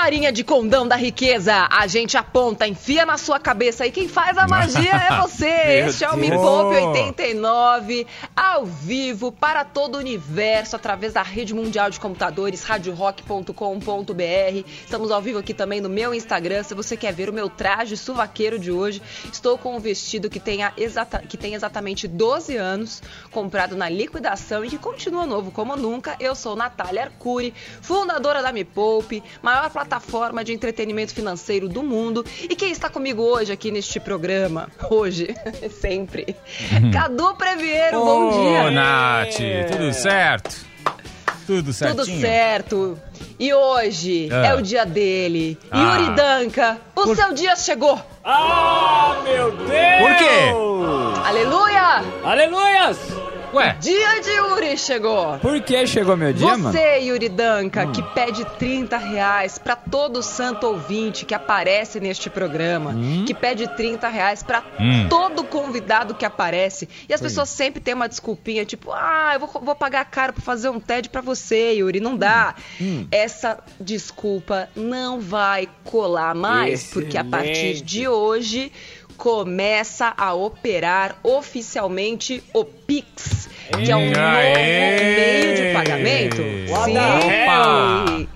varinha de condão da riqueza. A gente aponta, enfia na sua cabeça e quem faz a magia é você. este é o Me Poupe 89, ao vivo para todo o universo, através da rede mundial de computadores, radiorock.com.br. Estamos ao vivo aqui também no meu Instagram. Se você quer ver o meu traje suvaqueiro de hoje, estou com um vestido que, tenha exata, que tem exatamente 12 anos, comprado na liquidação e que continua novo como nunca. Eu sou Natália Arcuri, fundadora da Me Poupe, maior plataforma plataforma de entretenimento financeiro do mundo. E quem está comigo hoje aqui neste programa? Hoje, sempre. Uhum. Cadu Previero, oh, bom dia. Nath, tudo certo? Tudo certinho? Tudo certo. E hoje ah. é o dia dele. Ah. Yuri Danca, o Por... seu dia chegou. Ah, meu Deus! Por quê? Aleluia! Aleluias! Ué? Dia de Yuri chegou. Por que chegou meu dia, Você, mano? Você, Yuri Danca, hum. que pede 30 reais pra todo santo ouvinte que aparece neste programa, hum. que pede 30 reais pra hum. todo convidado que aparece. E as pessoas sempre têm uma desculpinha, tipo, ah, eu vou, vou pagar caro pra fazer um TED pra você, Yuri. Não dá. Hum. Hum. Essa desculpa não vai colar mais, Excelente. porque a partir de hoje começa a operar oficialmente o Pix, que é um novo meio de pagamento. Sim.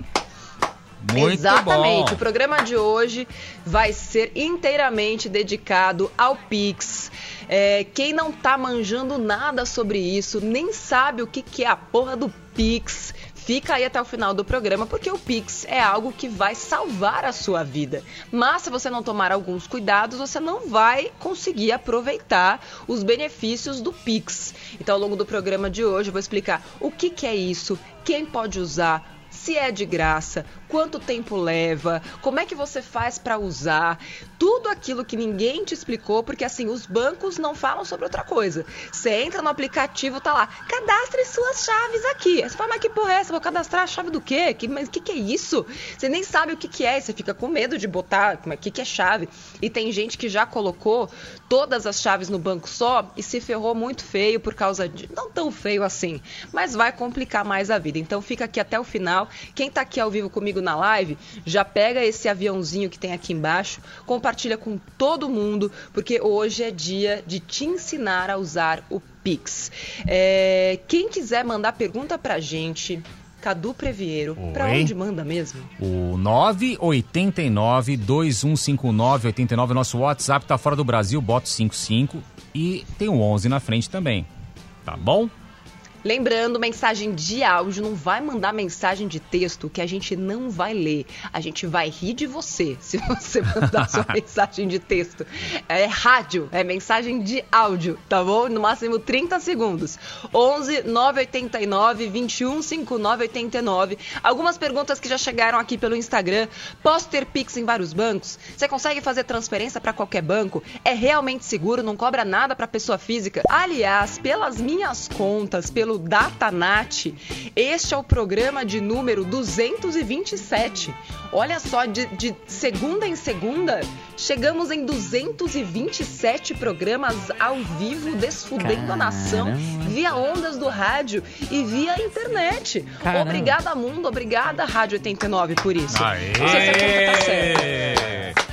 Muito Exatamente. Bom. O programa de hoje vai ser inteiramente dedicado ao Pix. É, quem não tá manjando nada sobre isso, nem sabe o que, que é a porra do Pix, Fica aí até o final do programa, porque o Pix é algo que vai salvar a sua vida. Mas se você não tomar alguns cuidados, você não vai conseguir aproveitar os benefícios do Pix. Então, ao longo do programa de hoje, eu vou explicar o que, que é isso, quem pode usar, se é de graça, quanto tempo leva, como é que você faz para usar, tudo aquilo que ninguém te explicou, porque assim, os bancos não falam sobre outra coisa. Você entra no aplicativo, tá lá, cadastre suas chaves aqui. Você fala, mas que porra é essa? Vou cadastrar a chave do quê? Que, mas o que, que é isso? Você nem sabe o que, que é, você fica com medo de botar o que, que é chave. E tem gente que já colocou todas as chaves no banco só e se ferrou muito feio por causa de. Não tão feio assim, mas vai complicar mais a vida. Então fica aqui até o final. Quem tá aqui ao vivo comigo na live, já pega esse aviãozinho que tem aqui embaixo, compartilha com todo mundo, porque hoje é dia de te ensinar a usar o Pix. É, quem quiser mandar pergunta pra gente, Cadu Previero. Para onde manda mesmo? O 989 2159 89 nosso WhatsApp tá fora do Brasil, bota 55 e tem o 11 na frente também. Tá bom? Lembrando, mensagem de áudio, não vai mandar mensagem de texto que a gente não vai ler. A gente vai rir de você se você mandar sua mensagem de texto. É rádio, é mensagem de áudio, tá bom? No máximo 30 segundos. 11 989 21 59 89. Algumas perguntas que já chegaram aqui pelo Instagram. Posso ter Pix em vários bancos? Você consegue fazer transferência para qualquer banco? É realmente seguro? Não cobra nada para pessoa física? Aliás, pelas minhas contas, pelo pelo Datanat. Este é o programa de número 227. Olha só, de, de segunda em segunda, chegamos em 227 programas ao vivo, desfudendo Caramba. a nação, via ondas do rádio e via internet. Caramba. Obrigada, mundo, obrigada, Rádio 89, por isso. Aê. Não sei se a conta tá certa.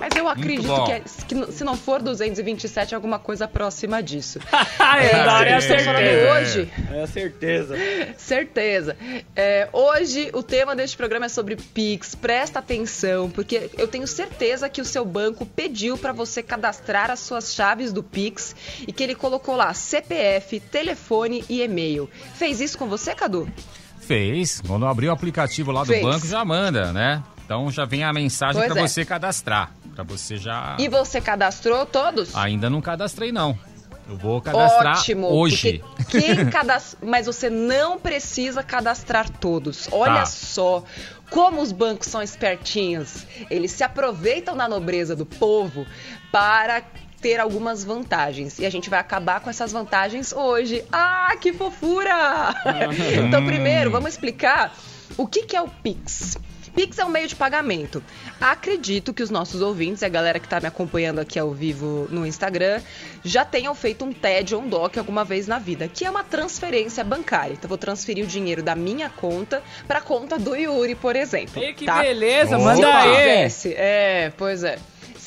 Mas eu acredito que, é, que, se não for 227, é alguma coisa próxima disso. é, é, é certeza. hoje. É certeza. certeza. É, hoje o tema deste programa é sobre Pix. Presta atenção, porque eu tenho certeza que o seu banco pediu para você cadastrar as suas chaves do Pix e que ele colocou lá CPF, telefone e e-mail. Fez isso com você, Cadu? Fez. Quando abriu o aplicativo lá do Fez. banco, já manda, né? Então já vem a mensagem para é. você cadastrar. Para você já. E você cadastrou todos? Ainda não cadastrei, não. Eu vou cadastrar Ótimo, hoje. Quem cadastra... Mas você não precisa cadastrar todos. Olha tá. só como os bancos são espertinhos. Eles se aproveitam da nobreza do povo para ter algumas vantagens. E a gente vai acabar com essas vantagens hoje. Ah, que fofura! então, primeiro, vamos explicar o que, que é o Pix. Pix é um meio de pagamento. Acredito que os nossos ouvintes, a galera que está me acompanhando aqui ao vivo no Instagram, já tenham feito um TED ou um DOC alguma vez na vida, que é uma transferência bancária. Então, vou transferir o dinheiro da minha conta para a conta do Yuri, por exemplo. Ei, que tá? beleza, manda aí. é, pois é.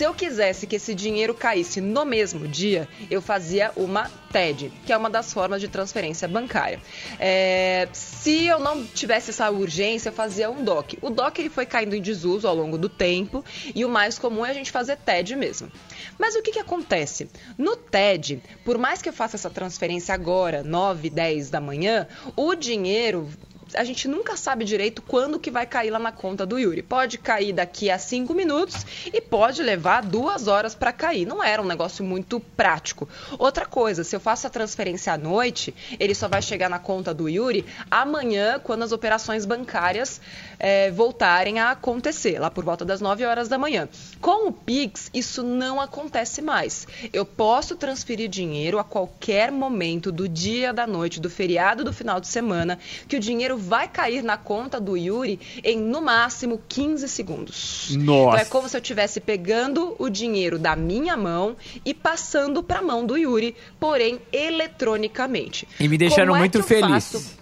Se eu quisesse que esse dinheiro caísse no mesmo dia, eu fazia uma TED, que é uma das formas de transferência bancária. É, se eu não tivesse essa urgência, eu fazia um DOC. O DOC ele foi caindo em desuso ao longo do tempo e o mais comum é a gente fazer TED mesmo. Mas o que, que acontece? No TED, por mais que eu faça essa transferência agora, 9, 10 da manhã, o dinheiro a gente nunca sabe direito quando que vai cair lá na conta do Yuri. Pode cair daqui a cinco minutos e pode levar duas horas para cair. Não era um negócio muito prático. Outra coisa, se eu faço a transferência à noite, ele só vai chegar na conta do Yuri amanhã, quando as operações bancárias eh, voltarem a acontecer, lá por volta das 9 horas da manhã. Com o Pix, isso não acontece mais. Eu posso transferir dinheiro a qualquer momento do dia, da noite, do feriado, do final de semana, que o dinheiro vai cair na conta do Yuri em no máximo 15 segundos. Nossa. Então é como se eu estivesse pegando o dinheiro da minha mão e passando para a mão do Yuri, porém eletronicamente. E me deixaram Como é muito eu feliz. faço?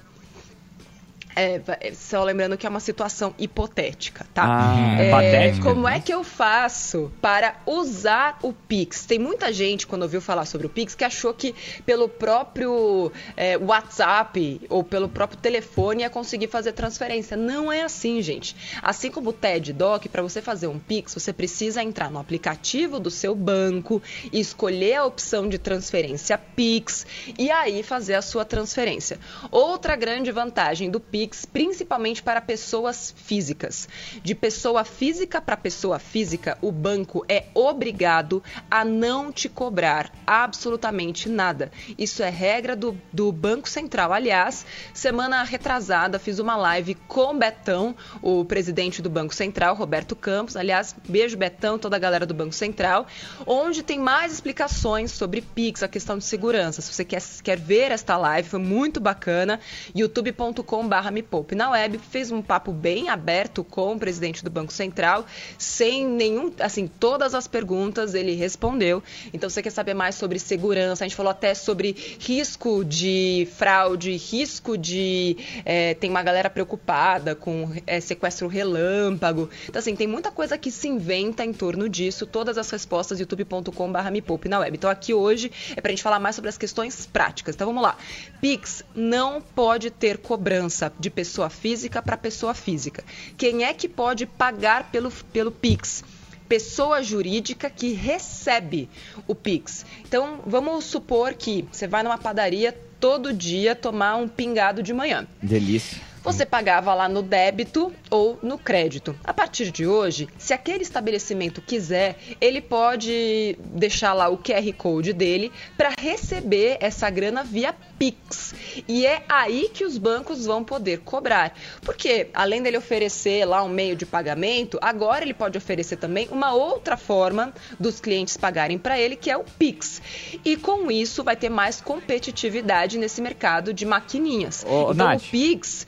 É, va- só lembrando que é uma situação hipotética, tá? Ah, é patética. Como é que eu faço para usar o Pix? Tem muita gente, quando ouviu falar sobre o Pix, que achou que pelo próprio é, WhatsApp ou pelo próprio telefone ia conseguir fazer transferência. Não é assim, gente. Assim como o TED Doc, para você fazer um Pix, você precisa entrar no aplicativo do seu banco, escolher a opção de transferência Pix e aí fazer a sua transferência. Outra grande vantagem do Pix, principalmente para pessoas físicas. De pessoa física para pessoa física, o banco é obrigado a não te cobrar absolutamente nada. Isso é regra do, do Banco Central. Aliás, semana retrasada fiz uma live com Betão, o presidente do Banco Central, Roberto Campos. Aliás, beijo Betão, toda a galera do Banco Central, onde tem mais explicações sobre Pix, a questão de segurança. Se você quer, quer ver esta live, foi muito bacana. youtube.com.br me poupe na web. Fez um papo bem aberto com o presidente do Banco Central, sem nenhum, assim, todas as perguntas ele respondeu. Então, você quer saber mais sobre segurança? A gente falou até sobre risco de fraude, risco de. eh, tem uma galera preocupada com eh, sequestro relâmpago. Então, assim, tem muita coisa que se inventa em torno disso. Todas as respostas, youtube.com.br me poupe na web. Então, aqui hoje é pra gente falar mais sobre as questões práticas. Então, vamos lá. Pix não pode ter cobrança de pessoa física para pessoa física. Quem é que pode pagar pelo, pelo Pix? pessoa jurídica que recebe o Pix. Então, vamos supor que você vai numa padaria todo dia tomar um pingado de manhã. Delícia. Você pagava lá no débito ou no crédito. A partir de hoje, se aquele estabelecimento quiser, ele pode deixar lá o QR Code dele para receber essa grana via Pix. E é aí que os bancos vão poder cobrar. Porque, além dele oferecer lá um meio de pagamento, agora ele pode oferecer também uma outra forma dos clientes pagarem para ele, que é o Pix. E com isso vai ter mais competitividade nesse mercado de maquininhas. Ô, então Nath. o Pix.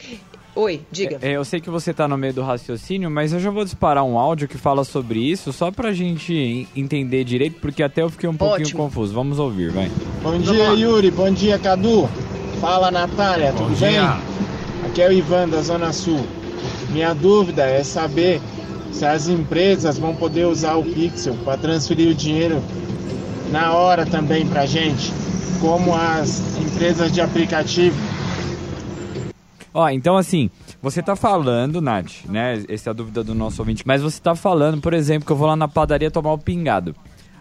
Oi, diga. É, eu sei que você tá no meio do raciocínio, mas eu já vou disparar um áudio que fala sobre isso, só pra gente en- entender direito, porque até eu fiquei um pouquinho Ótimo. confuso. Vamos ouvir, vai. Bom dia, Yuri. Bom dia, Cadu. Fala, Natália. Tudo bem? Aqui é o Ivan, da Zona Sul. Minha dúvida é saber se as empresas vão poder usar o Pixel para transferir o dinheiro na hora também para gente, como as empresas de aplicativo. Ó, então assim, você tá falando, Nath, né? Essa é a dúvida do nosso ouvinte. Mas você tá falando, por exemplo, que eu vou lá na padaria tomar o pingado.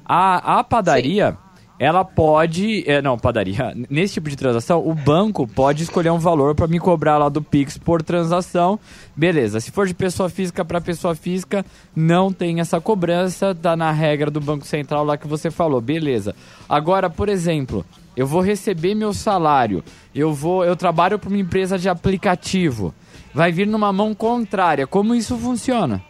A, a padaria, ela pode. é, não, padaria. Nesse tipo de transação, o banco pode escolher um valor pra me cobrar lá do Pix por transação. Beleza. Se for de pessoa física pra pessoa física, não tem essa cobrança. Tá na regra do Banco Central lá que você falou. Beleza. Agora, por exemplo, eu vou receber meu salário. Eu vou, eu trabalho para uma empresa de aplicativo. Vai vir numa mão contrária. Como isso funciona?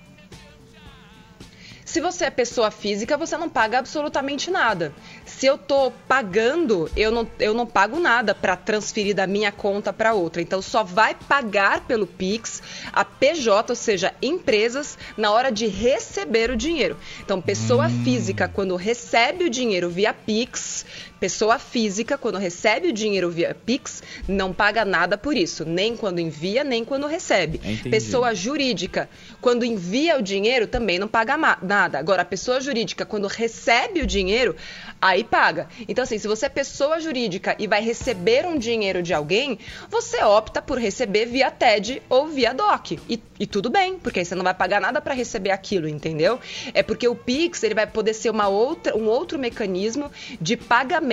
Se você é pessoa física, você não paga absolutamente nada. Se eu tô pagando, eu não, eu não pago nada para transferir da minha conta para outra. Então só vai pagar pelo Pix a PJ, ou seja, empresas, na hora de receber o dinheiro. Então, pessoa hum. física, quando recebe o dinheiro via Pix, Pessoa física, quando recebe o dinheiro via Pix, não paga nada por isso, nem quando envia, nem quando recebe. Entendi. Pessoa jurídica, quando envia o dinheiro, também não paga nada. Agora, a pessoa jurídica, quando recebe o dinheiro, aí paga. Então, assim, se você é pessoa jurídica e vai receber um dinheiro de alguém, você opta por receber via TED ou via DOC. E, e tudo bem, porque aí você não vai pagar nada para receber aquilo, entendeu? É porque o Pix ele vai poder ser uma outra, um outro mecanismo de pagamento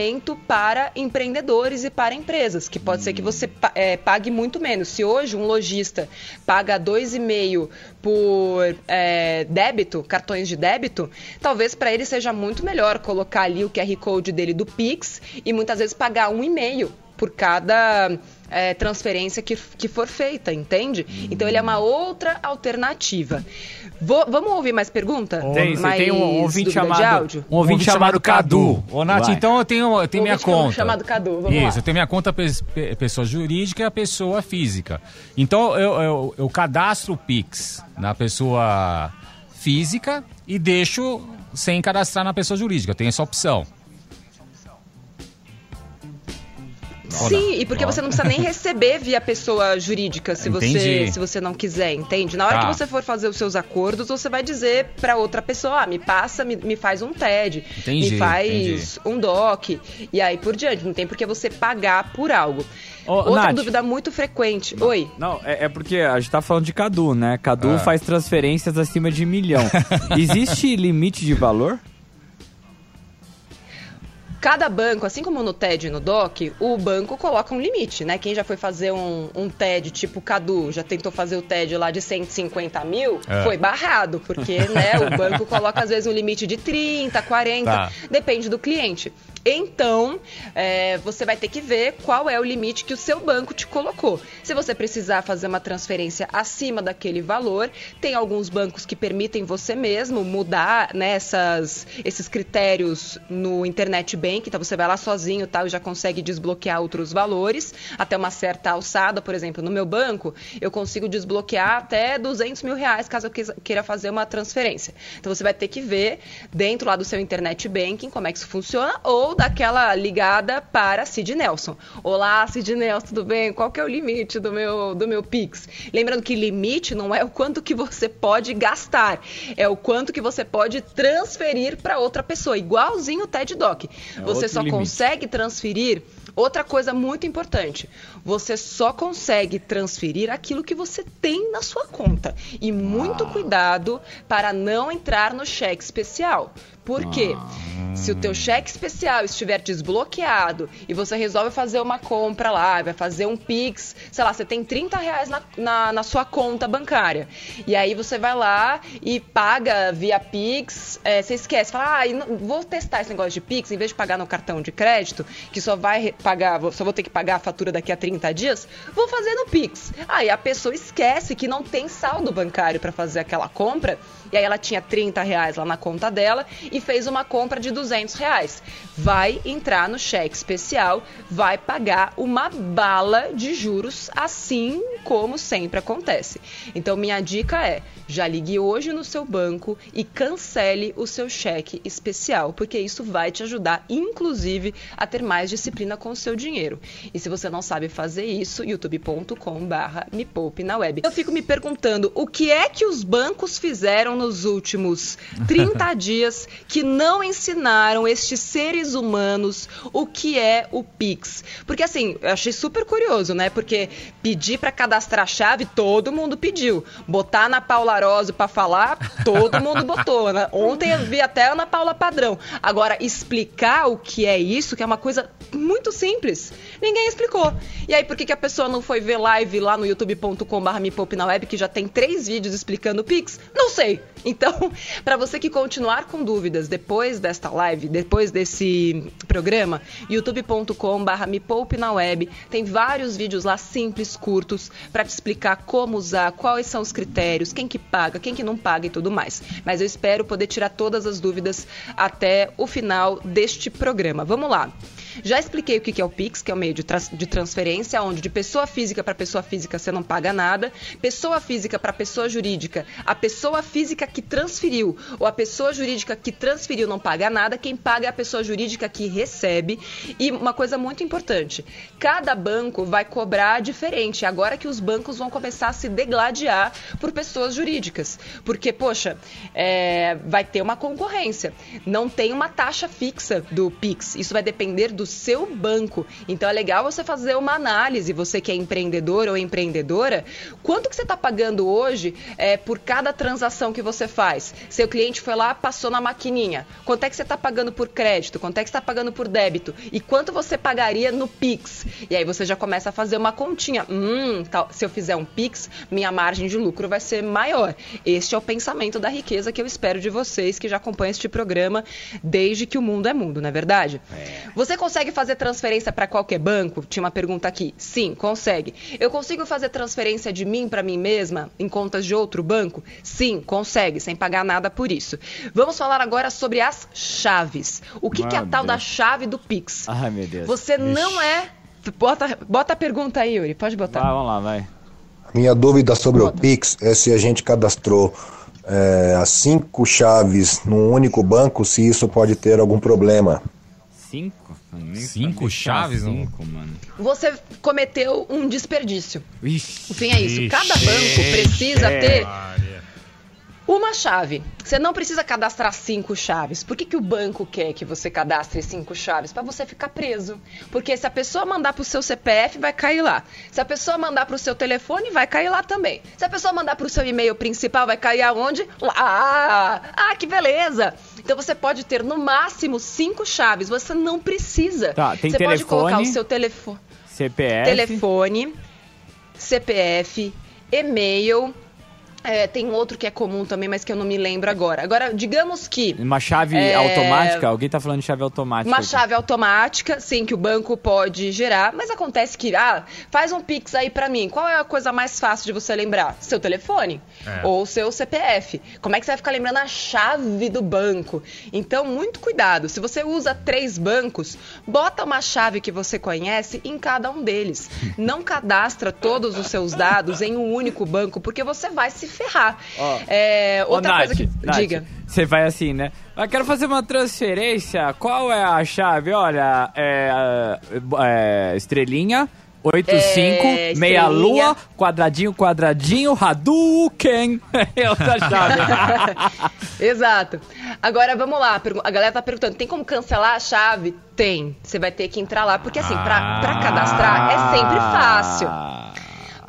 para empreendedores e para empresas, que pode ser que você é, pague muito menos. Se hoje um lojista paga 2,5 por é, débito, cartões de débito, talvez para ele seja muito melhor colocar ali o QR Code dele do Pix e muitas vezes pagar 1,5 por cada é, transferência que, que for feita, entende? Então ele é uma outra alternativa. Vou, vamos ouvir mais pergunta? Tem, mais tem um ouvinte chamado, um ouvinte chamado Cadu. Ô, Nath, Vai. então eu tenho, eu tenho minha conta. chamado Cadu, vamos Isso, lá. eu tenho minha conta pessoa jurídica e a pessoa física. Então eu, eu, eu cadastro o Pix na pessoa física e deixo sem cadastrar na pessoa jurídica. Eu tenho essa opção. Sim, e porque você não precisa nem receber via pessoa jurídica se você, se você não quiser, entende? Na hora tá. que você for fazer os seus acordos, você vai dizer para outra pessoa, ah, me passa, me, me faz um TED, entendi, me faz entendi. um DOC, e aí por diante. Não tem por que você pagar por algo. Ô, Outra Nath, dúvida muito frequente. Não, Oi. Não, é, é, porque a gente tá falando de Cadu, né? Cadu ah. faz transferências acima de milhão. Existe limite de valor? Cada banco, assim como no TED e no DOC, o banco coloca um limite, né? Quem já foi fazer um, um TED tipo Cadu, já tentou fazer o TED lá de 150 mil, é. foi barrado, porque né, o banco coloca às vezes um limite de 30, 40, tá. depende do cliente. Então, é, você vai ter que ver qual é o limite que o seu banco te colocou. Se você precisar fazer uma transferência acima daquele valor, tem alguns bancos que permitem você mesmo mudar né, esses critérios no internet bank. Então, você vai lá sozinho tal, e já consegue desbloquear outros valores até uma certa alçada. Por exemplo, no meu banco, eu consigo desbloquear até 200 mil reais caso eu queira fazer uma transferência. Então, você vai ter que ver dentro lá do seu internet banking como é que isso funciona ou daquela ligada para Sid Nelson. Olá, Sid Nelson, tudo bem? Qual que é o limite do meu, do meu Pix? Lembrando que limite não é o quanto que você pode gastar, é o quanto que você pode transferir para outra pessoa, igualzinho o TED Doc. É você só limite. consegue transferir Outra coisa muito importante, você só consegue transferir aquilo que você tem na sua conta. E muito ah. cuidado para não entrar no cheque especial. Por quê? Ah. Se o teu cheque especial estiver desbloqueado e você resolve fazer uma compra lá, vai fazer um Pix, sei lá, você tem 30 reais na, na, na sua conta bancária. E aí você vai lá e paga via Pix, é, você esquece, fala, ah, vou testar esse negócio de Pix, em vez de pagar no cartão de crédito, que só vai pagar, só vou ter que pagar a fatura daqui a 30 dias, vou fazer no Pix. Aí a pessoa esquece que não tem saldo bancário para fazer aquela compra, e aí ela tinha 30 reais lá na conta dela e fez uma compra de 200 reais. Vai entrar no cheque especial, vai pagar uma bala de juros, assim como sempre acontece. Então, minha dica é: já ligue hoje no seu banco e cancele o seu cheque especial, porque isso vai te ajudar, inclusive, a ter mais disciplina com o seu dinheiro. E se você não sabe fazer isso, youtube.com/barra me poupe na web. Eu fico me perguntando o que é que os bancos fizeram nos últimos 30 dias que não ensinaram estes seres humanos o que é o Pix. Porque assim, eu achei super curioso, né? Porque pedir para cadastrar a chave, todo mundo pediu. Botar na Paula Arósio para falar, todo mundo botou. Né? Ontem eu vi até a Ana Paula Padrão. Agora, explicar o que é isso, que é uma coisa muito simples. Ninguém explicou. E aí, por que, que a pessoa não foi ver live lá no youtube.com.br me poupe na web, que já tem três vídeos explicando o Pix? Não sei. Então, para você que continuar com dúvidas depois desta live, depois desse programa, youtube.com.br me poupe na web, tem vários vídeos lá simples, curtos, para te explicar como usar, quais são os critérios, quem que paga, quem que não paga e tudo mais. Mas eu espero poder tirar todas as dúvidas até o final deste programa. Vamos lá. Já expliquei o que é o Pix, que é o meio de, de transferência, onde de pessoa física para pessoa física você não paga nada, pessoa física para pessoa jurídica, a pessoa física que transferiu ou a pessoa jurídica que transferiu não paga nada, quem paga é a pessoa jurídica que recebe. E uma coisa muito importante, cada banco vai cobrar diferente, agora que os bancos vão começar a se degladiar por pessoas jurídicas. Porque, poxa, é, vai ter uma concorrência. Não tem uma taxa fixa do Pix. Isso vai depender do seu banco. Então é legal você fazer uma análise, você que é empreendedor ou empreendedora, quanto que você está pagando hoje é, por cada transação que você faz? Seu cliente foi lá, passou na maquininha. Quanto é que você está pagando por crédito? Quanto é que você está pagando por débito? E quanto você pagaria no Pix? E aí você já começa a fazer uma continha. Hum, tal, se eu fizer um Pix, minha margem de lucro vai ser maior. Este é o pensamento da riqueza que eu espero de vocês que já acompanham este programa desde que o mundo é mundo, não é verdade? É. Você consegue consegue fazer transferência para qualquer banco? Tinha uma pergunta aqui. Sim, consegue. Eu consigo fazer transferência de mim para mim mesma em contas de outro banco? Sim, consegue, sem pagar nada por isso. Vamos falar agora sobre as chaves. O que, que é a tal da chave do Pix? Ai, meu Deus. Você Ixi. não é. Bota, bota a pergunta aí, Yuri. Pode botar. Vai, vamos lá, vai. Minha dúvida sobre Bota. o Pix é se a gente cadastrou é, as cinco chaves num único banco, se isso pode ter algum problema. Cinco? Cinco chaves? Cinco, mano. Você cometeu um desperdício. Ixi, o fim é isso. Cada banco precisa ter uma chave. Você não precisa cadastrar cinco chaves. Por que, que o banco quer que você cadastre cinco chaves? Para você ficar preso. Porque se a pessoa mandar para o seu CPF, vai cair lá. Se a pessoa mandar para o seu telefone, vai cair lá também. Se a pessoa mandar para o seu e-mail principal, vai cair aonde? Lá. Ah, que beleza! Então você pode ter no máximo cinco chaves. Você não precisa. Tá, você telefone, pode colocar o seu telefone. CPF. Telefone, CPF, e-mail é, tem outro que é comum também, mas que eu não me lembro agora. Agora, digamos que. Uma chave é... automática? Alguém tá falando de chave automática. Uma aqui. chave automática, sim, que o banco pode gerar. Mas acontece que, ah, faz um Pix aí para mim. Qual é a coisa mais fácil de você lembrar? Seu telefone é. ou seu CPF. Como é que você vai ficar lembrando a chave do banco? Então, muito cuidado. Se você usa três bancos, bota uma chave que você conhece em cada um deles. Não cadastra todos os seus dados em um único banco, porque você vai se ferrar. Oh. É, outra Nath, coisa que. Nath, Diga. Você vai assim, né? Eu quero fazer uma transferência. Qual é a chave? Olha, é, é estrelinha. 85, é, meia lua, quadradinho, quadradinho, Hadouken. É outra chave. Exato. Agora vamos lá, a galera tá perguntando, tem como cancelar a chave? Tem. Você vai ter que entrar lá, porque assim, pra, pra cadastrar é sempre fácil.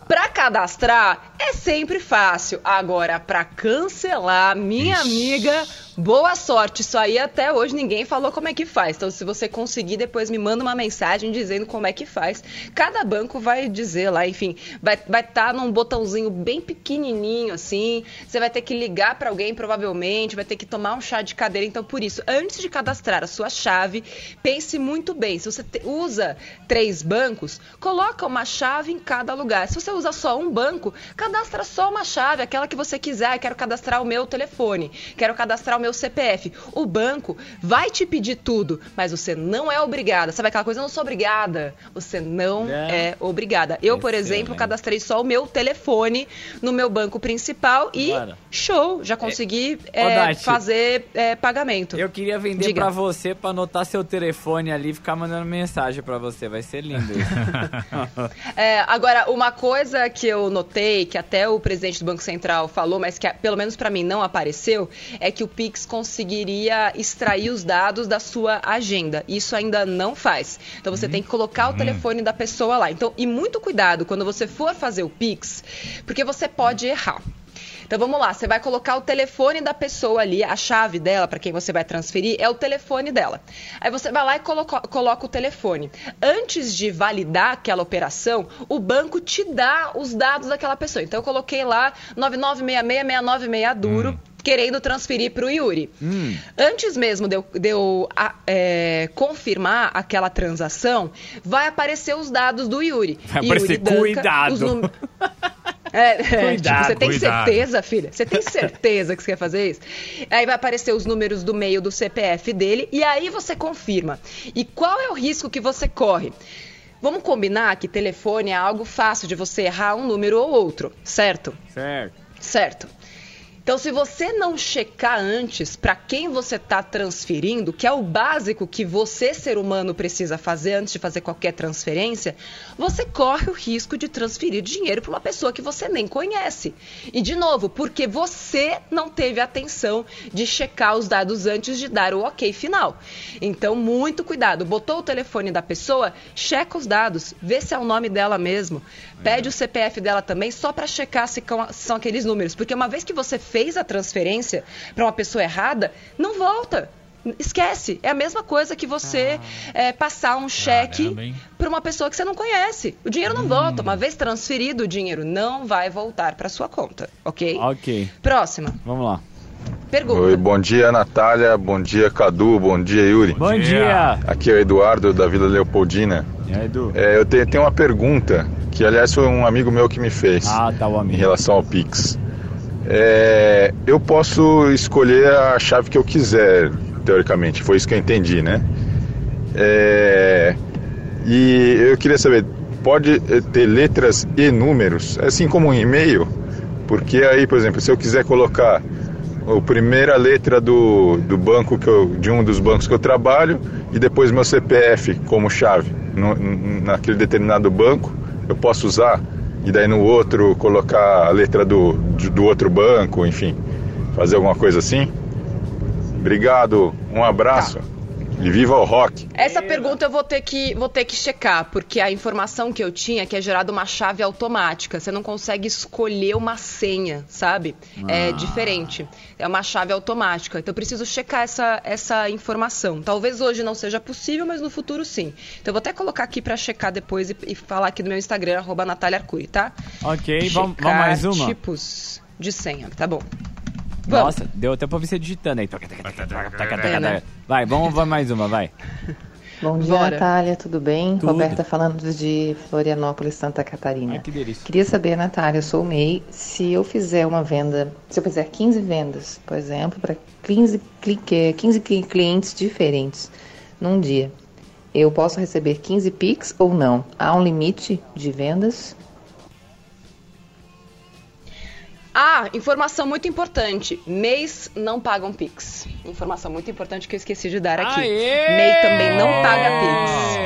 Para cadastrar é sempre fácil. Agora, para cancelar, minha Ixi. amiga, Boa sorte, isso aí até hoje ninguém falou como é que faz. Então, se você conseguir, depois me manda uma mensagem dizendo como é que faz. Cada banco vai dizer lá, enfim, vai estar vai tá num botãozinho bem pequenininho assim. Você vai ter que ligar para alguém, provavelmente, vai ter que tomar um chá de cadeira. Então, por isso, antes de cadastrar a sua chave, pense muito bem. Se você usa três bancos, coloca uma chave em cada lugar. Se você usa só um banco, cadastra só uma chave, aquela que você quiser. Quero cadastrar o meu telefone, quero cadastrar o meu meu CPF. O banco vai te pedir tudo, mas você não é obrigada. Sabe aquela coisa? Eu não sou obrigada. Você não é, é obrigada. Eu, por exemplo, cadastrei só o meu telefone no meu banco principal e show, já consegui é, fazer é, pagamento. Eu queria vender para você para anotar seu telefone ali e ficar mandando mensagem para você. Vai ser lindo isso. É, agora, uma coisa que eu notei, que até o presidente do Banco Central falou, mas que pelo menos para mim não apareceu, é que o Pix Conseguiria extrair os dados da sua agenda. Isso ainda não faz. Então você uhum. tem que colocar o uhum. telefone da pessoa lá. Então, e muito cuidado quando você for fazer o Pix, porque você pode errar. Então vamos lá, você vai colocar o telefone da pessoa ali, a chave dela para quem você vai transferir é o telefone dela. Aí você vai lá e coloca, coloca o telefone. Antes de validar aquela operação, o banco te dá os dados daquela pessoa. Então eu coloquei lá 99666966 duro. Hum querendo transferir para o Yuri. Hum. Antes mesmo de eu, de eu é, confirmar aquela transação, vai aparecer os dados do Yuri. Vai aparecer Yuri cuidado. Num... É, é, tipo, você tem cuidado. certeza, filha? Você tem certeza que você quer fazer isso? Aí vai aparecer os números do meio do CPF dele e aí você confirma. E qual é o risco que você corre? Vamos combinar que telefone é algo fácil de você errar um número ou outro, certo? Certo. Certo. Então, se você não checar antes para quem você está transferindo, que é o básico que você, ser humano, precisa fazer antes de fazer qualquer transferência, você corre o risco de transferir dinheiro para uma pessoa que você nem conhece. E, de novo, porque você não teve atenção de checar os dados antes de dar o ok final. Então, muito cuidado. Botou o telefone da pessoa, checa os dados, vê se é o nome dela mesmo. Pede o CPF dela também, só para checar se são aqueles números. Porque uma vez que você fez fez a transferência para uma pessoa errada, não volta. Esquece. É a mesma coisa que você ah. é, passar um cheque para uma pessoa que você não conhece. O dinheiro não hum. volta. Uma vez transferido, o dinheiro não vai voltar para sua conta. Ok? Ok. Próxima. Vamos lá. Pergunta. Oi, bom dia, Natália. Bom dia, Cadu. Bom dia, Yuri. Bom dia. Aqui é o Eduardo, da Vila Leopoldina. E aí, Edu? É, eu tenho, tenho uma pergunta, que aliás foi um amigo meu que me fez. Ah, tá, o amigo. Em relação ao Pix. É, eu posso escolher a chave que eu quiser, teoricamente, foi isso que eu entendi, né? É, e eu queria saber, pode ter letras e números, assim como um e-mail? Porque aí, por exemplo, se eu quiser colocar a primeira letra do, do banco que eu, de um dos bancos que eu trabalho e depois meu CPF como chave no, naquele determinado banco, eu posso usar e daí no outro colocar a letra do, do outro banco, enfim, fazer alguma coisa assim? Obrigado, um abraço. Tá. E viva o rock! Essa pergunta eu vou ter, que, vou ter que checar, porque a informação que eu tinha é que é gerada uma chave automática. Você não consegue escolher uma senha, sabe? É ah. É diferente. É uma chave automática. Então eu preciso checar essa, essa informação. Talvez hoje não seja possível, mas no futuro sim. Então eu vou até colocar aqui para checar depois e, e, falar aqui no meu Instagram, arroba Natália Arcuri, tá? Ok, vamos, vamos mais uma? tipos de senha, tá bom. Nossa, deu até pra você digitando aí. Vai, vamos, vamos mais uma, vai. Bom dia, Bora. Natália, tudo bem? Tudo. Roberta falando de Florianópolis, Santa Catarina. Ai, que delícia. Queria saber, Natália, eu sou o MEI, se eu fizer uma venda, se eu fizer 15 vendas, por exemplo, para 15, 15 clientes diferentes num dia, eu posso receber 15 PIX ou não? Há um limite de vendas? Ah, informação muito importante. MEIs não pagam Pix. Informação muito importante que eu esqueci de dar aqui. Aê! MEI também não paga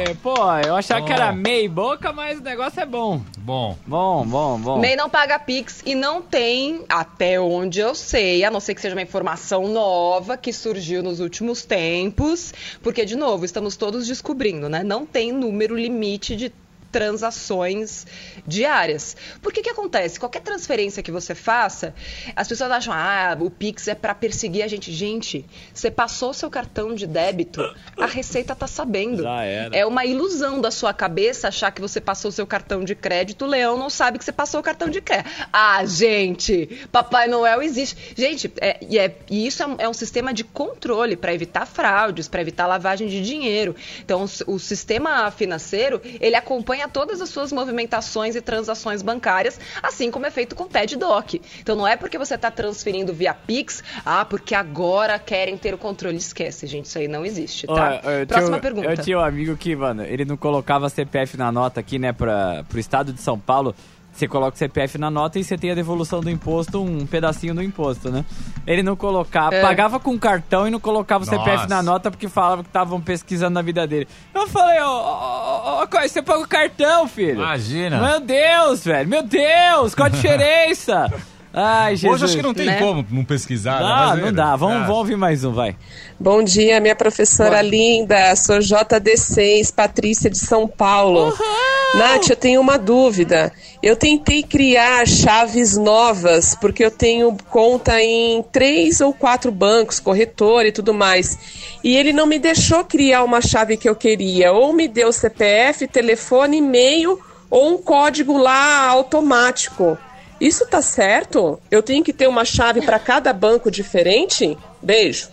Pix. Pô, eu achava bom. que era MEI boca, mas o negócio é bom. Bom. Bom, bom, bom. MEI não paga Pix e não tem, até onde eu sei, a não ser que seja uma informação nova que surgiu nos últimos tempos, porque, de novo, estamos todos descobrindo, né? Não tem número limite de transações diárias. Por que que acontece? Qualquer transferência que você faça, as pessoas acham, ah, o Pix é para perseguir a gente. Gente, você passou seu cartão de débito, a Receita tá sabendo. É uma ilusão da sua cabeça achar que você passou seu cartão de crédito, o leão não sabe que você passou o cartão de crédito. Ah, gente, Papai Noel existe. Gente, é, e, é, e isso é um, é um sistema de controle para evitar fraudes, para evitar lavagem de dinheiro. Então, o, o sistema financeiro, ele acompanha acompanha todas as suas movimentações e transações bancárias, assim como é feito com o TED Doc. Então não é porque você está transferindo via Pix, ah, porque agora querem ter o controle. Esquece, gente, isso aí não existe, tá? Próxima tinha, pergunta. Eu tinha um amigo que, mano, ele não colocava CPF na nota aqui, né, para pro estado de São Paulo. Você coloca o CPF na nota e você tem a devolução do imposto, um pedacinho do imposto, né? Ele não colocava, é. pagava com cartão e não colocava o Nossa. CPF na nota porque falava que estavam pesquisando na vida dele. Eu falei, ó, ó, ó, você paga o cartão, filho. Imagina. Meu Deus, velho, meu Deus, qual a diferença? Ai, Jesus. Hoje acho que não tem né? como não pesquisar. Ah, não dá. Vamos, vamos ouvir mais um, vai. Bom dia, minha professora linda. Sou JD6, Patrícia de São Paulo. Uhum. Nath, eu tenho uma dúvida. Eu tentei criar chaves novas, porque eu tenho conta em três ou quatro bancos, corretor e tudo mais. E ele não me deixou criar uma chave que eu queria. Ou me deu CPF, telefone, e-mail ou um código lá automático. Isso tá certo? Eu tenho que ter uma chave para cada banco diferente? Beijo.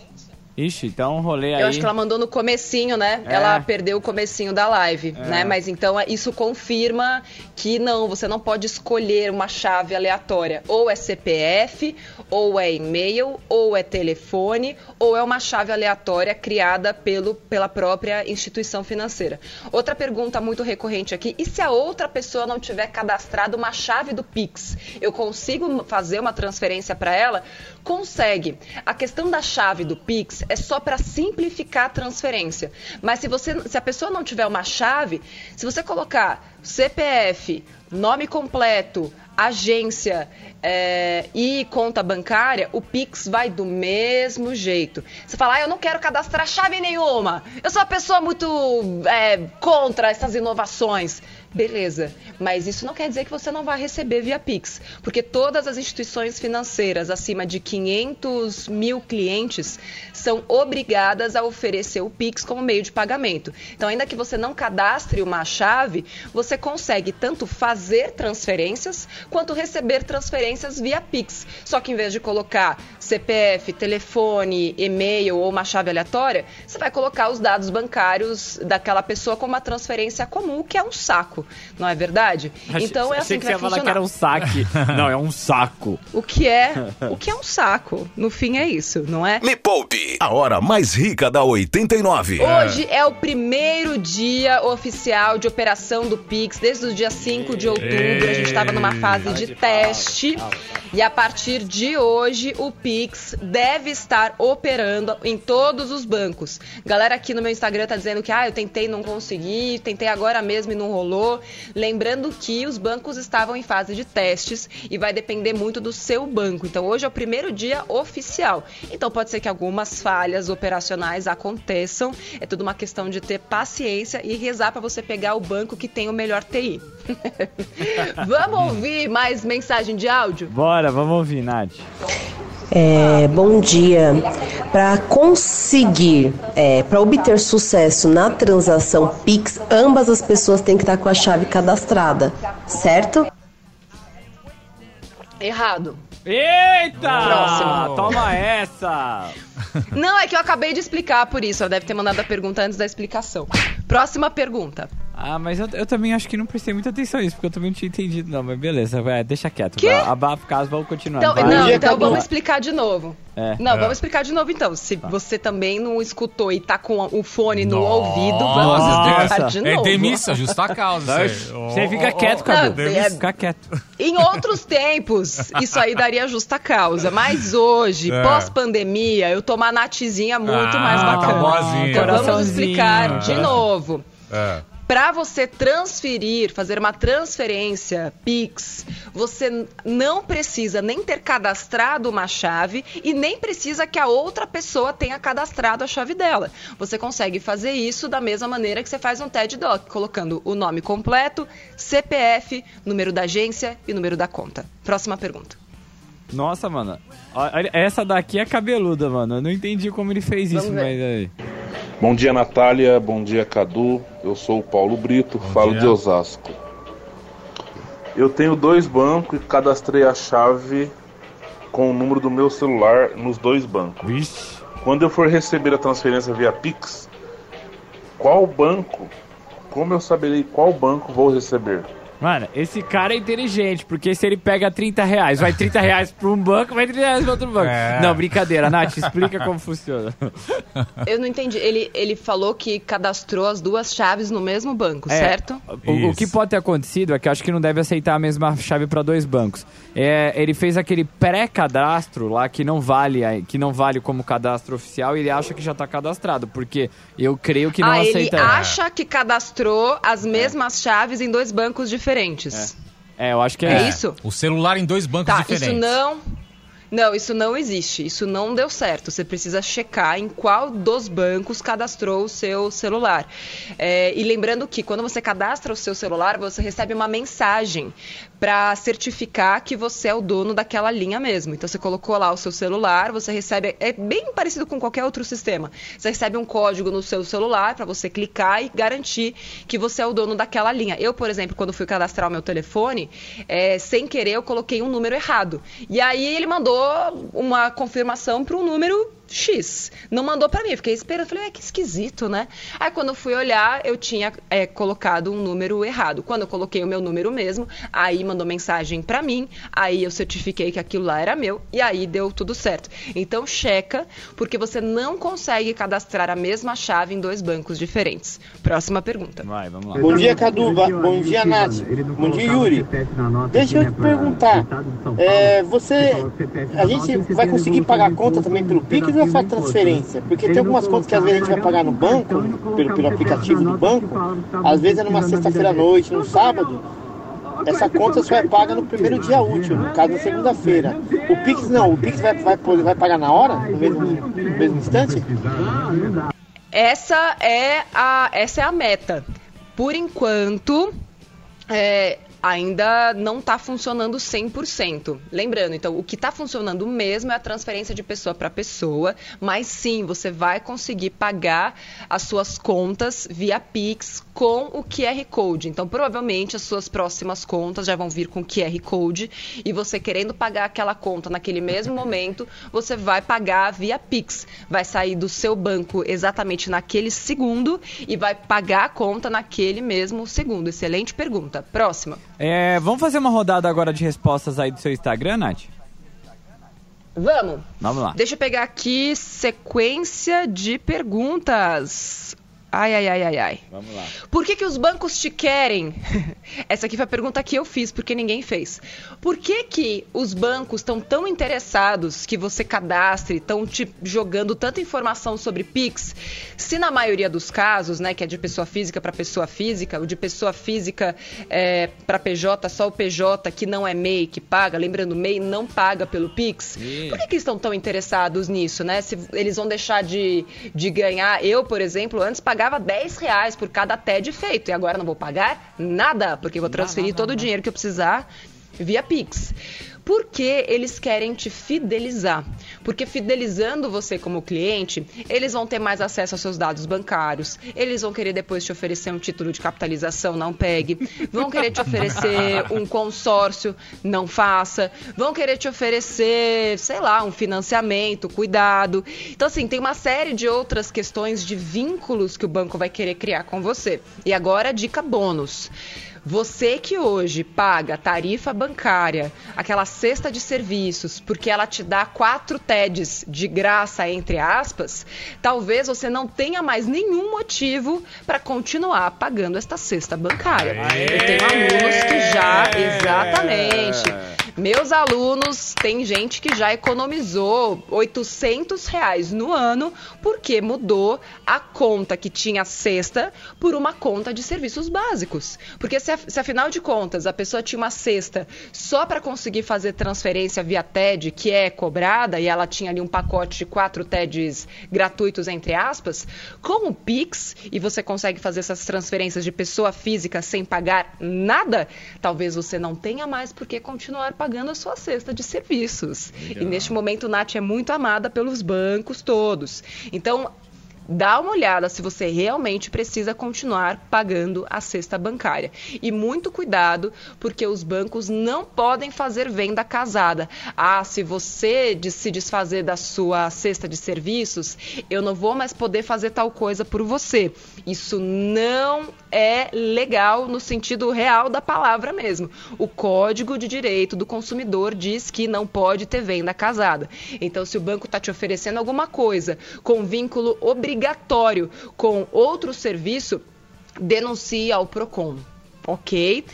Ixi, então um rolê aí. Eu acho que ela mandou no comecinho, né? É. Ela perdeu o comecinho da live, É. né? Mas então isso confirma que não, você não pode escolher uma chave aleatória. Ou é CPF, ou é e-mail, ou é telefone, ou é uma chave aleatória criada pelo, pela própria instituição financeira. Outra pergunta muito recorrente aqui: e se a outra pessoa não tiver cadastrado uma chave do Pix? Eu consigo fazer uma transferência para ela? Consegue. A questão da chave do Pix é só para simplificar a transferência. Mas se você, se a pessoa não tiver uma chave, se você colocar CPF, nome completo, agência é, e conta bancária, o Pix vai do mesmo jeito. Você fala, ah, eu não quero cadastrar chave nenhuma. Eu sou uma pessoa muito é, contra essas inovações. Beleza, mas isso não quer dizer que você não vai receber via Pix, porque todas as instituições financeiras acima de 500 mil clientes são obrigadas a oferecer o Pix como meio de pagamento. Então, ainda que você não cadastre uma chave, você consegue tanto fazer transferências quanto receber transferências via Pix. Só que em vez de colocar CPF, telefone, e-mail ou uma chave aleatória, você vai colocar os dados bancários daquela pessoa como uma transferência comum, que é um saco, não é verdade? Então é Achei assim que, que você vai ia falar que funcionar. era um saque. não, é um saco. O que é, o que é um saco? No fim é isso, não é? Me Poupe, a hora mais rica da 89. Hoje é o primeiro dia oficial de operação do Pix, desde o dia 5 de outubro. A gente estava numa fase de teste. E a partir de hoje, o Pix deve estar operando em todos os bancos. Galera aqui no meu Instagram tá dizendo que ah, eu tentei não consegui, tentei agora mesmo e não rolou. Lembrando que os bancos estavam em fase de testes e vai depender muito do seu banco. Então hoje é o primeiro dia oficial. Então pode ser que algumas falhas operacionais aconteçam. É tudo uma questão de ter paciência e rezar para você pegar o banco que tem o melhor TI. Vamos ouvir mais mensagem de áudio? Bora, vamos ouvir, Nath. É, bom dia. Para conseguir, é, para obter sucesso na transação Pix, ambas as pessoas têm que estar com a chave cadastrada, certo? Errado. Eita! Próximo. Toma essa! Não, é que eu acabei de explicar por isso. Ela deve ter mandado a pergunta antes da explicação. Próxima pergunta. Ah, mas eu, eu também acho que não prestei muita atenção nisso, porque eu também não tinha entendido, não. Mas beleza, vai, deixa quieto. Quê? Vai, Abafa o caso, vamos continuar. Então, vai. não, então vamos explicar de novo. É. Não, É. vamos explicar de novo então. Se você também não escutou e tá com o fone no Nossa. ouvido, vamos explicar de É novo. demissa, justa causa. isso aí. Você fica quieto. Cadu. Não, é- Fica quieto. Em outros tempos, isso aí daria justa causa. Mas hoje, É. pós-pandemia, eu tô uma natizinha muito Ah, mais tá bacana. boazinha. então vamos explicar de novo. É. Para você transferir, fazer uma transferência Pix, você não precisa nem ter cadastrado uma chave e nem precisa que a outra pessoa tenha cadastrado a chave dela. Você consegue fazer isso da mesma maneira que você faz um TED Doc, colocando o nome completo, CPF, número da agência e número da conta. Próxima pergunta. Nossa, mano. Essa daqui é cabeluda, mano. Eu não entendi como ele fez isso, Vamos ver. mas aí. Bom dia, Natália. Bom dia, Cadu. Eu sou o Paulo Brito, falo dia. de Osasco. Eu tenho dois bancos e cadastrei a chave com o número do meu celular nos dois bancos. Vixe. Quando eu for receber a transferência via Pix, qual banco, como eu saberei qual banco vou receber? Mano, esse cara é inteligente, porque se ele pega 30 reais, vai 30 reais pra um banco, vai 30 reais pra outro banco. É. Não, brincadeira, Nath, explica como funciona. Eu não entendi. Ele, ele falou que cadastrou as duas chaves no mesmo banco, É, certo? O, o que pode ter acontecido é que eu acho que não deve aceitar a mesma chave para dois bancos. É, ele fez aquele pré-cadastro lá que não vale, que não vale como cadastro oficial e ele acha que já tá cadastrado, porque eu creio que não ah, ele aceita. acha que cadastrou as mesmas chaves em dois bancos diferentes. É, eu acho que é, É, isso. isso? O celular em dois bancos Tá, diferentes. isso não. Não, isso não existe. Isso não deu certo. Você precisa checar em qual dos bancos cadastrou o seu celular. É, e lembrando que quando você cadastra o seu celular, você recebe uma mensagem para certificar que você é o dono daquela linha mesmo. Então você colocou lá o seu celular, você recebe. É bem parecido com qualquer outro sistema. Você recebe um código no seu celular para você clicar e garantir que você é o dono daquela linha. Eu, por exemplo, quando fui cadastrar o meu telefone, é, sem querer eu coloquei um número errado. E aí ele mandou uma confirmação para um número X. Não mandou para mim, fiquei esperando. Falei, é que esquisito, né? Aí quando eu fui olhar, eu tinha é, colocado um número errado. Quando eu coloquei o meu número mesmo, aí mandou mensagem para mim, aí eu certifiquei que aquilo lá era meu e aí deu tudo certo. Então checa, porque você não consegue cadastrar a mesma chave em dois bancos diferentes. Próxima pergunta. Vai, vamos lá. Bom dia, Cadu. Bom dia, Nath. Bom dia, Yuri. Deixa eu te perguntar. É, você. A gente vai conseguir pagar a conta também pelo Pix ou faz transferência? Porque tem algumas contas que às vezes a gente vai pagar no banco, pelo, pelo aplicativo do banco, às vezes é numa sexta-feira à noite, no sábado. Essa conta só é paga no primeiro dia útil, no caso da segunda-feira. O Pix não, o Pix vai, vai, vai pagar na hora, no mesmo, no mesmo instante? Essa é a, essa é a meta. Por enquanto, é, ainda não está funcionando 100%. Lembrando, então, o que está funcionando mesmo é a transferência de pessoa para pessoa, mas sim, você vai conseguir pagar as suas contas via Pix com o QR Code. Então, provavelmente, as suas próximas contas já vão vir com QR Code e você querendo pagar aquela conta naquele mesmo momento, você vai pagar via Pix. Vai sair do seu banco exatamente naquele segundo e vai pagar a conta naquele mesmo segundo. Excelente pergunta. Próxima. É, vamos fazer uma rodada agora de respostas aí do seu Instagram, Nath? Vamos. Vamos lá. Deixa eu pegar aqui sequência de perguntas. Ai, ai, ai, ai, ai. Vamos lá. Por que, que os bancos te querem? Essa aqui foi a pergunta que eu fiz, porque ninguém fez. Por que, que os bancos estão tão interessados que você cadastre, estão te jogando tanta informação sobre Pix, se na maioria dos casos, né, que é de pessoa física para pessoa física, o de pessoa física é, para PJ, só o PJ que não é MEI que paga, lembrando, MEI não paga pelo Pix. Por que, que estão tão interessados nisso, né? Se eles vão deixar de, de ganhar, eu, por exemplo, antes pagava pagava 10 reais por cada TED feito e agora não vou pagar nada, porque vou transferir todo o dinheiro que eu precisar via Pix. Porque eles querem te fidelizar. Porque fidelizando você como cliente, eles vão ter mais acesso aos seus dados bancários, eles vão querer depois te oferecer um título de capitalização, não pegue, vão querer te oferecer um consórcio, não faça, vão querer te oferecer, sei lá, um financiamento, cuidado. Então, assim, tem uma série de outras questões de vínculos que o banco vai querer criar com você. E agora, dica bônus. Você que hoje paga tarifa bancária, aquela cesta de serviços, porque ela te dá quatro TEDs de graça, entre aspas, talvez você não tenha mais nenhum motivo para continuar pagando esta cesta bancária. Eu tenho alunos que já, exatamente. Meus alunos, tem gente que já economizou 800 reais no ano porque mudou a conta que tinha cesta por uma conta de serviços básicos. Porque se, se afinal de contas a pessoa tinha uma cesta só para conseguir fazer transferência via TED, que é cobrada, e ela tinha ali um pacote de quatro TEDs gratuitos, entre aspas, com o Pix, e você consegue fazer essas transferências de pessoa física sem pagar nada, talvez você não tenha mais por que continuar pagando a sua cesta de serviços. Legal. E neste momento, Nath é muito amada pelos bancos todos. Então, dá uma olhada se você realmente precisa continuar pagando a cesta bancária. E muito cuidado, porque os bancos não podem fazer venda casada. Ah, se você se desfazer da sua cesta de serviços, eu não vou mais poder fazer tal coisa por você. Isso não é legal no sentido real da palavra mesmo. O Código de Direito do Consumidor diz que não pode ter venda casada. Então, se o banco está te oferecendo alguma coisa com vínculo obrigatório com outro serviço, denuncie ao PROCON ok?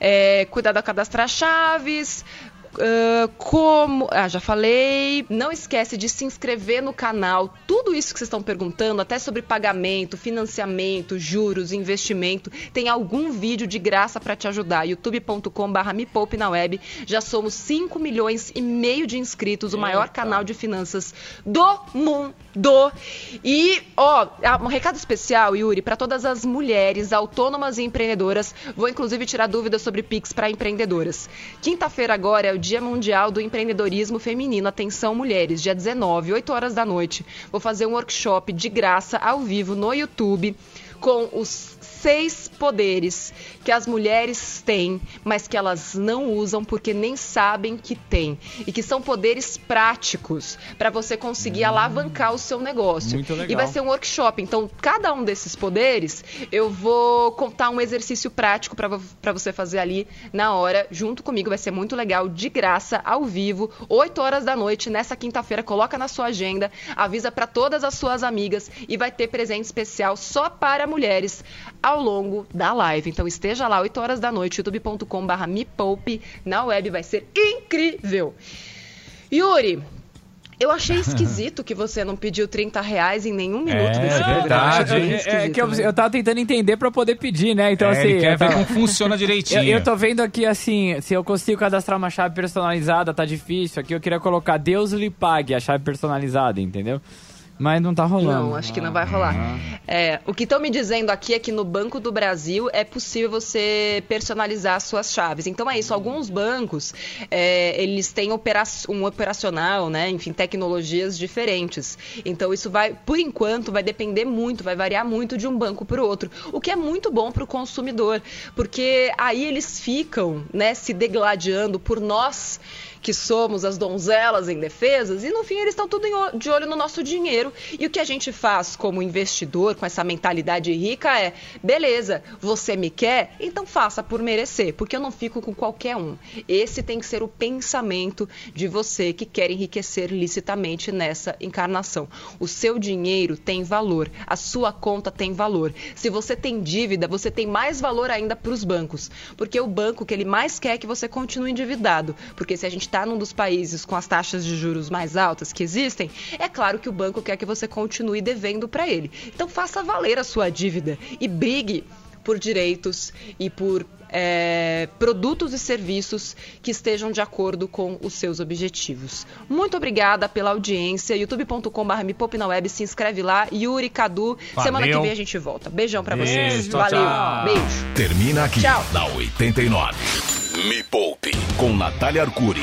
É, cuidado a cadastrar chaves, ah, como. Ah, já falei. Não esquece de se inscrever no canal. Tudo isso que vocês estão perguntando, até sobre pagamento, financiamento, juros, investimento, tem algum vídeo de graça para te ajudar. youtube.com/barra me poupe na web. Já somos 5 milhões e meio de inscritos, o maior canal de finanças do mundo. E, ó, ah, um recado especial, Yuri, para todas as mulheres autônomas e empreendedoras. Vou inclusive tirar dúvidas sobre Pix para empreendedoras. Quinta-feira agora é o Dia Mundial do Empreendedorismo Feminino. Atenção, mulheres, dia 19, 8 horas da noite. Vou fazer um workshop de graça ao vivo no YouTube com os seis poderes que as mulheres têm, mas que elas não usam porque nem sabem que têm. E que são poderes práticos para você conseguir alavancar o seu negócio. Muito legal. E vai ser um workshop. Então, cada um desses poderes, eu vou contar um exercício prático para você fazer ali na hora, junto comigo. Vai ser muito legal, de graça, ao vivo, 8 horas da noite, nessa quinta-feira. Coloca na sua agenda, avisa para todas as suas amigas e vai ter presente especial só para mulheres ao longo da live. Então esteja lá, 8 horas da noite, youtube.com.br me poupe na web, vai ser incrível. Yuri, eu achei esquisito que você não pediu 30 reais em nenhum minuto É, desse programa. verdade. Bem É, é que eu, eu tava tentando entender pra poder pedir, né? Então, É, assim. ele quer eu ver tava- como funciona direitinho. Eu, eu tô vendo aqui, assim, se eu consigo cadastrar uma chave personalizada, tá difícil. Aqui eu queria colocar Deus lhe pague a chave personalizada, entendeu? Mas não tá rolando. Não, acho que não vai rolar. É, o que estão me dizendo aqui é que no Banco do Brasil é possível você personalizar suas chaves. Então é isso. Alguns bancos é, eles têm opera um operacional, né? Enfim, tecnologias diferentes. Então isso vai, por enquanto, vai depender muito, vai variar muito de um banco para o outro. O que é muito bom para o consumidor, porque aí eles ficam, né, se degladiando por nós que somos as donzelas indefesas, e no fim eles estão tudo em de olho no nosso dinheiro. E o que a gente faz como investidor, com essa mentalidade rica, é: beleza, você me quer, então faça por merecer, porque eu não fico com qualquer um. Esse tem que ser o pensamento de você que quer enriquecer licitamente nessa encarnação. O seu dinheiro tem valor, a sua conta tem valor. Se você tem dívida, você tem mais valor ainda para os bancos, porque o banco que ele mais quer é que você continue endividado, porque se a gente está num dos países com as taxas de juros mais altas que existem, é claro que o banco quer que você continue devendo para ele. Então faça valer a sua dívida e brigue por direitos e por é, produtos e serviços que estejam de acordo com os seus objetivos. Muito obrigada pela audiência. youtube.com.br me poupe na web, se inscreve lá. Yuri, Cadu, semana que Valeu. vem a gente volta. Beijão pra Beijo, vocês. tchau, Valeu. tchau. Beijo. Termina aqui Tchau. na 89. Me Poupe com Natália Arcuri.